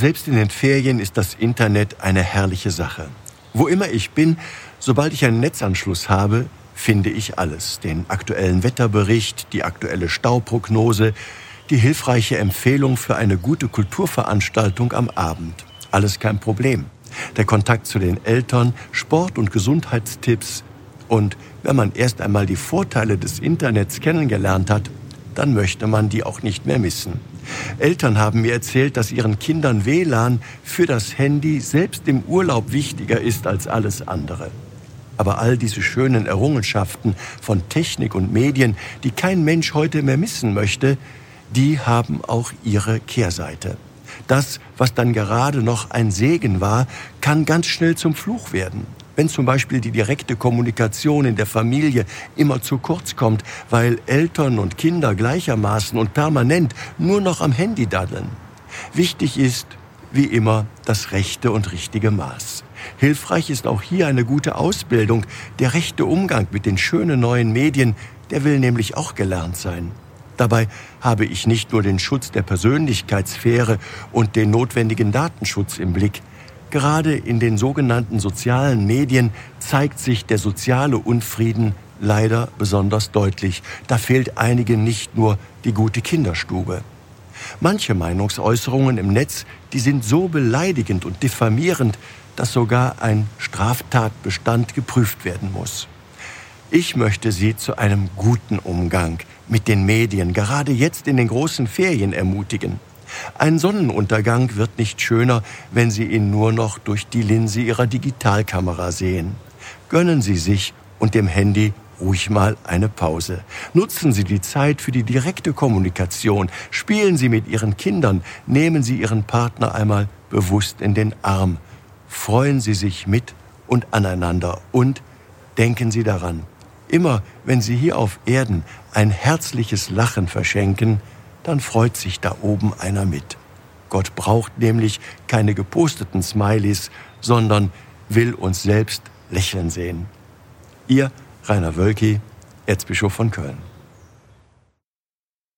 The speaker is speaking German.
Selbst in den Ferien ist das Internet eine herrliche Sache. Wo immer ich bin, sobald ich einen Netzanschluss habe, finde ich alles. Den aktuellen Wetterbericht, die aktuelle Stauprognose, die hilfreiche Empfehlung für eine gute Kulturveranstaltung am Abend. Alles kein Problem. Der Kontakt zu den Eltern, Sport- und Gesundheitstipps. Und wenn man erst einmal die Vorteile des Internets kennengelernt hat, dann möchte man die auch nicht mehr missen. Eltern haben mir erzählt, dass ihren Kindern WLAN für das Handy selbst im Urlaub wichtiger ist als alles andere. Aber all diese schönen Errungenschaften von Technik und Medien, die kein Mensch heute mehr missen möchte, die haben auch ihre Kehrseite. Das, was dann gerade noch ein Segen war, kann ganz schnell zum Fluch werden. Wenn zum Beispiel die direkte Kommunikation in der Familie immer zu kurz kommt, weil Eltern und Kinder gleichermaßen und permanent nur noch am Handy daddeln. Wichtig ist, wie immer, das rechte und richtige Maß. Hilfreich ist auch hier eine gute Ausbildung. Der rechte Umgang mit den schönen neuen Medien, der will nämlich auch gelernt sein. Dabei habe ich nicht nur den Schutz der Persönlichkeitssphäre und den notwendigen Datenschutz im Blick. Gerade in den sogenannten sozialen Medien zeigt sich der soziale Unfrieden leider besonders deutlich. Da fehlt einigen nicht nur die gute Kinderstube. Manche Meinungsäußerungen im Netz, die sind so beleidigend und diffamierend, dass sogar ein Straftatbestand geprüft werden muss. Ich möchte Sie zu einem guten Umgang mit den Medien, gerade jetzt in den großen Ferien, ermutigen. Ein Sonnenuntergang wird nicht schöner, wenn Sie ihn nur noch durch die Linse Ihrer Digitalkamera sehen. Gönnen Sie sich und dem Handy ruhig mal eine Pause. Nutzen Sie die Zeit für die direkte Kommunikation. Spielen Sie mit Ihren Kindern. Nehmen Sie Ihren Partner einmal bewusst in den Arm. Freuen Sie sich mit und aneinander und denken Sie daran. Immer wenn Sie hier auf Erden ein herzliches Lachen verschenken, dann freut sich da oben einer mit. Gott braucht nämlich keine geposteten Smileys, sondern will uns selbst lächeln sehen. Ihr Rainer Wölki, Erzbischof von Köln.